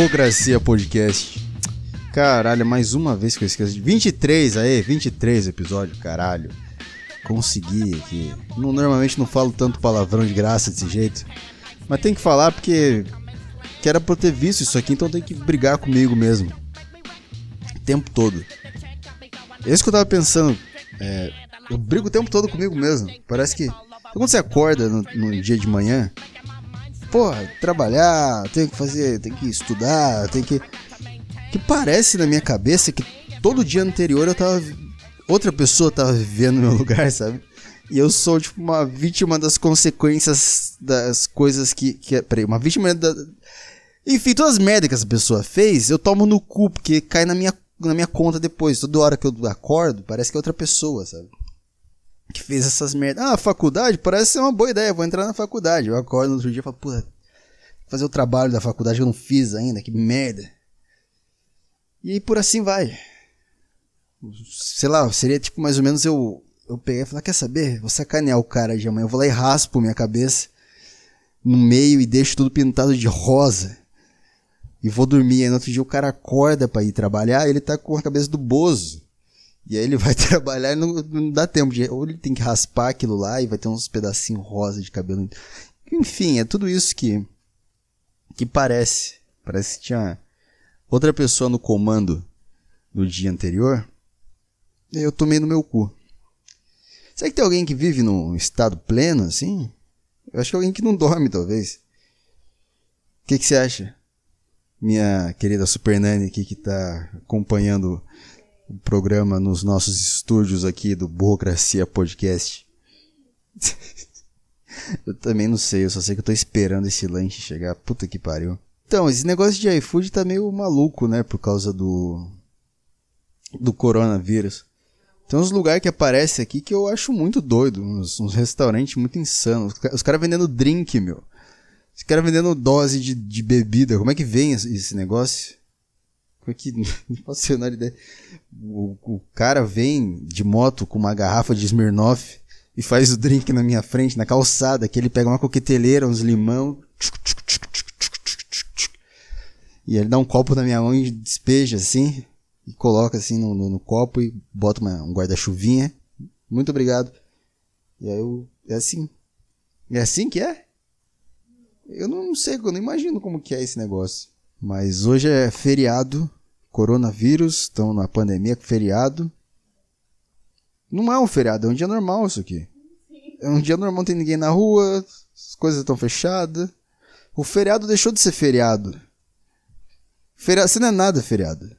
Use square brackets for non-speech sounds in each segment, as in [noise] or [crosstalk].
Burocracia Podcast. Caralho, mais uma vez que eu esqueço. 23 aí, 23 episódio, caralho. Consegui aqui. Não, normalmente não falo tanto palavrão de graça desse jeito. Mas tem que falar porque. Que era pra eu ter visto isso aqui, então tem que brigar comigo mesmo. O tempo todo. É isso que eu tava pensando. É, eu brigo o tempo todo comigo mesmo. Parece que. Quando você acorda no, no dia de manhã, porra, trabalhar, tem que fazer, tem que estudar, tem que. Que parece na minha cabeça que todo dia anterior eu tava. Outra pessoa tava vivendo no meu [laughs] lugar, sabe? E eu sou, tipo, uma vítima das consequências das coisas que. que peraí, uma vítima da. Enfim, todas as merdas que essa pessoa fez, eu tomo no cu, porque cai na minha, na minha conta depois. Toda hora que eu acordo, parece que é outra pessoa, sabe? Que fez essas merdas. Ah, faculdade parece ser uma boa ideia, vou entrar na faculdade. Eu acordo no outro dia e falo, puta, fazer o trabalho da faculdade que eu não fiz ainda, que merda. E aí por assim vai. Sei lá, seria tipo mais ou menos eu, eu pegar e falar, quer saber? Vou sacanear o cara de amanhã, eu vou lá e raspo minha cabeça no meio e deixo tudo pintado de rosa. E vou dormir. Aí no outro dia o cara acorda para ir trabalhar ele tá com a cabeça do Bozo. E aí ele vai [laughs] trabalhar e não, não dá tempo de. Ou ele tem que raspar aquilo lá e vai ter uns pedacinhos rosa de cabelo. Enfim, é tudo isso que. que parece. Parece que tinha outra pessoa no comando no dia anterior. E eu tomei no meu cu. Será que tem alguém que vive num estado pleno assim? Eu acho que alguém que não dorme, talvez. O que, que você acha? Minha querida Super Nani aqui que tá acompanhando o programa nos nossos estúdios aqui do Burocracia Podcast. [laughs] eu também não sei, eu só sei que eu tô esperando esse lanche chegar. Puta que pariu. Então, esse negócio de iFood tá meio maluco, né? Por causa do. do coronavírus. Tem uns lugares que aparecem aqui que eu acho muito doido. Uns, uns restaurantes muito insanos. Os, caras vendendo drink, meu. Os caras vendendo dose de, de bebida. Como é que vem esse negócio? Que. [laughs] Não faço a menor ideia. O, o cara vem de moto com uma garrafa de Smirnoff e faz o drink na minha frente, na calçada, que ele pega uma coqueteleira, uns limão. E ele dá um copo na minha mão e despeja assim. E coloca assim no, no, no copo e bota uma, um guarda-chuvinha. Muito obrigado. E aí eu. É assim. É assim que é? Eu não sei, eu não imagino como que é esse negócio. Mas hoje é feriado, coronavírus, estão na pandemia, feriado. Não é um feriado, é um dia normal isso aqui. É um dia normal, não tem ninguém na rua, as coisas estão fechadas. O feriado deixou de ser feriado. Feriado, você não é nada feriado.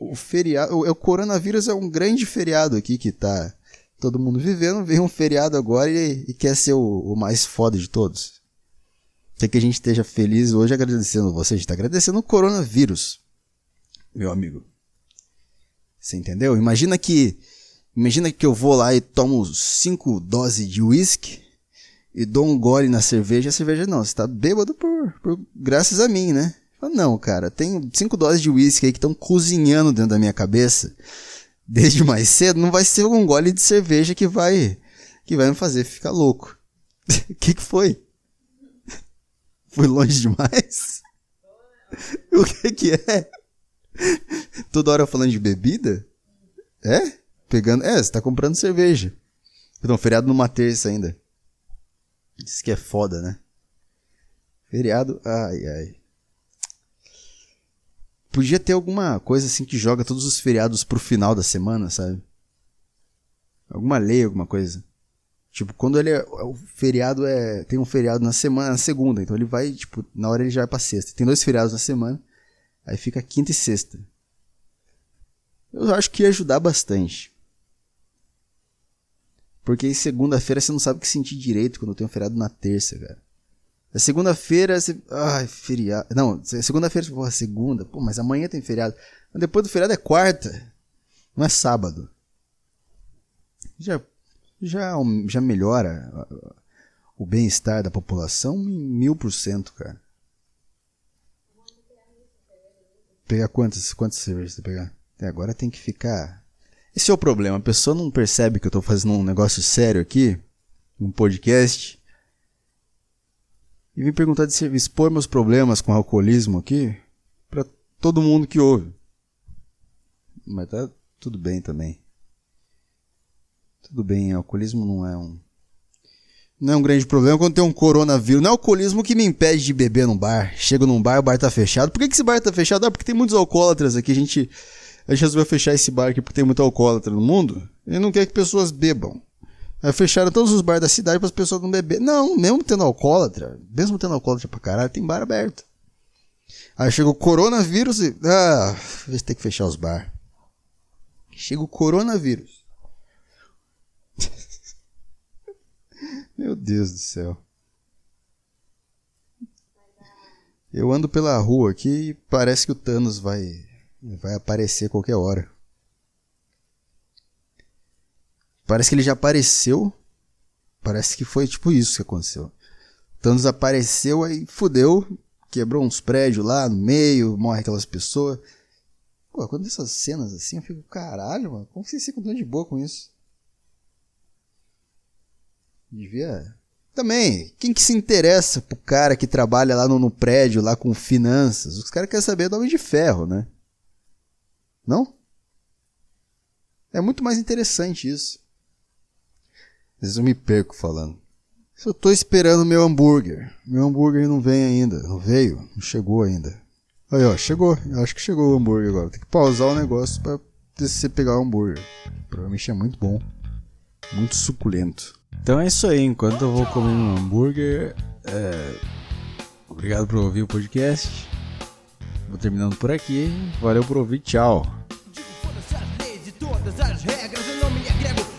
O feriado, o, o coronavírus é um grande feriado aqui que tá todo mundo vivendo. Vem um feriado agora e, e quer ser o, o mais foda de todos. Quer que a gente esteja feliz hoje agradecendo você. A gente está agradecendo o coronavírus, meu amigo. Você entendeu? Imagina que. Imagina que eu vou lá e tomo cinco doses de uísque e dou um gole na cerveja. A cerveja não, você tá bêbado por, por graças a mim, né? Não, cara, tem cinco doses de uísque aí que estão cozinhando dentro da minha cabeça desde mais cedo. Não vai ser um gole de cerveja que vai que vai me fazer ficar louco. O [laughs] que, que foi? Foi longe demais? [laughs] O que que é? [laughs] Toda hora falando de bebida? É? Pegando. É, você tá comprando cerveja. Então, feriado numa terça ainda. Isso que é foda, né? Feriado. Ai, ai. Podia ter alguma coisa assim que joga todos os feriados pro final da semana, sabe? Alguma lei, alguma coisa. Tipo, quando ele é, o feriado é, tem um feriado na semana, na segunda, então ele vai, tipo, na hora ele já vai pra sexta. Tem dois feriados na semana, aí fica quinta e sexta. Eu acho que ia ajudar bastante. Porque segunda-feira você não sabe o que sentir direito quando tem um feriado na terça, cara. A segunda-feira você. Ai, feriado. Não, segunda-feira, porra, segunda. Pô, mas amanhã tem feriado. Mas depois do feriado é quarta. Não é sábado. Já já, já melhora o bem-estar da população em mil por cento, cara. Pegar quantas, quantas cervejas você pegar? Até agora tem que ficar. Esse é o problema. A pessoa não percebe que eu tô fazendo um negócio sério aqui, um podcast, e vim perguntar de serviço, expor meus problemas com alcoolismo aqui. todo mundo que ouve. Mas tá tudo bem também. Tudo bem, alcoolismo não é um. Não é um grande problema quando tem um coronavírus. Não é o alcoolismo que me impede de beber num bar. Chego num bar, o bar tá fechado. Por que, que esse bar tá fechado? Ah, porque tem muitos alcoólatras aqui. A gente, a gente resolveu fechar esse bar aqui porque tem muito alcoólatra no mundo. E não quer que pessoas bebam. Aí fecharam todos os bares da cidade para as pessoas não beber. Não, mesmo tendo alcoólatra, mesmo tendo alcoólatra pra caralho, tem bar aberto. Aí chega o coronavírus e. Ah, se tem que fechar os bar. Chega o coronavírus. Meu Deus do céu. Eu ando pela rua aqui e parece que o Thanos vai, vai aparecer qualquer hora. Parece que ele já apareceu. Parece que foi tipo isso que aconteceu. Thanos apareceu aí fudeu, quebrou uns prédios lá no meio, morre aquelas pessoas. Pô, quando essas cenas assim, eu fico, caralho, mano, como vocês ficam tão de boa com isso? Devia. Também, quem que se interessa pro cara que trabalha lá no, no prédio, lá com finanças? Os caras querem saber do Homem de Ferro, né? Não? É muito mais interessante isso. Às vezes eu me perco falando. Eu tô esperando meu hambúrguer. Meu hambúrguer não vem ainda. Não veio? Não chegou ainda. Aí, ó, chegou. Eu acho que chegou o hambúrguer agora. Tem que pausar o negócio pra você pegar o hambúrguer. Provavelmente é muito bom. Muito suculento. Então é isso aí. Enquanto eu vou comer um hambúrguer, é... obrigado por ouvir o podcast. Vou terminando por aqui. Valeu por ouvir. Tchau.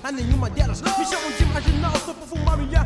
a nenhuma delas. Me chamam de marginal só por fumar minha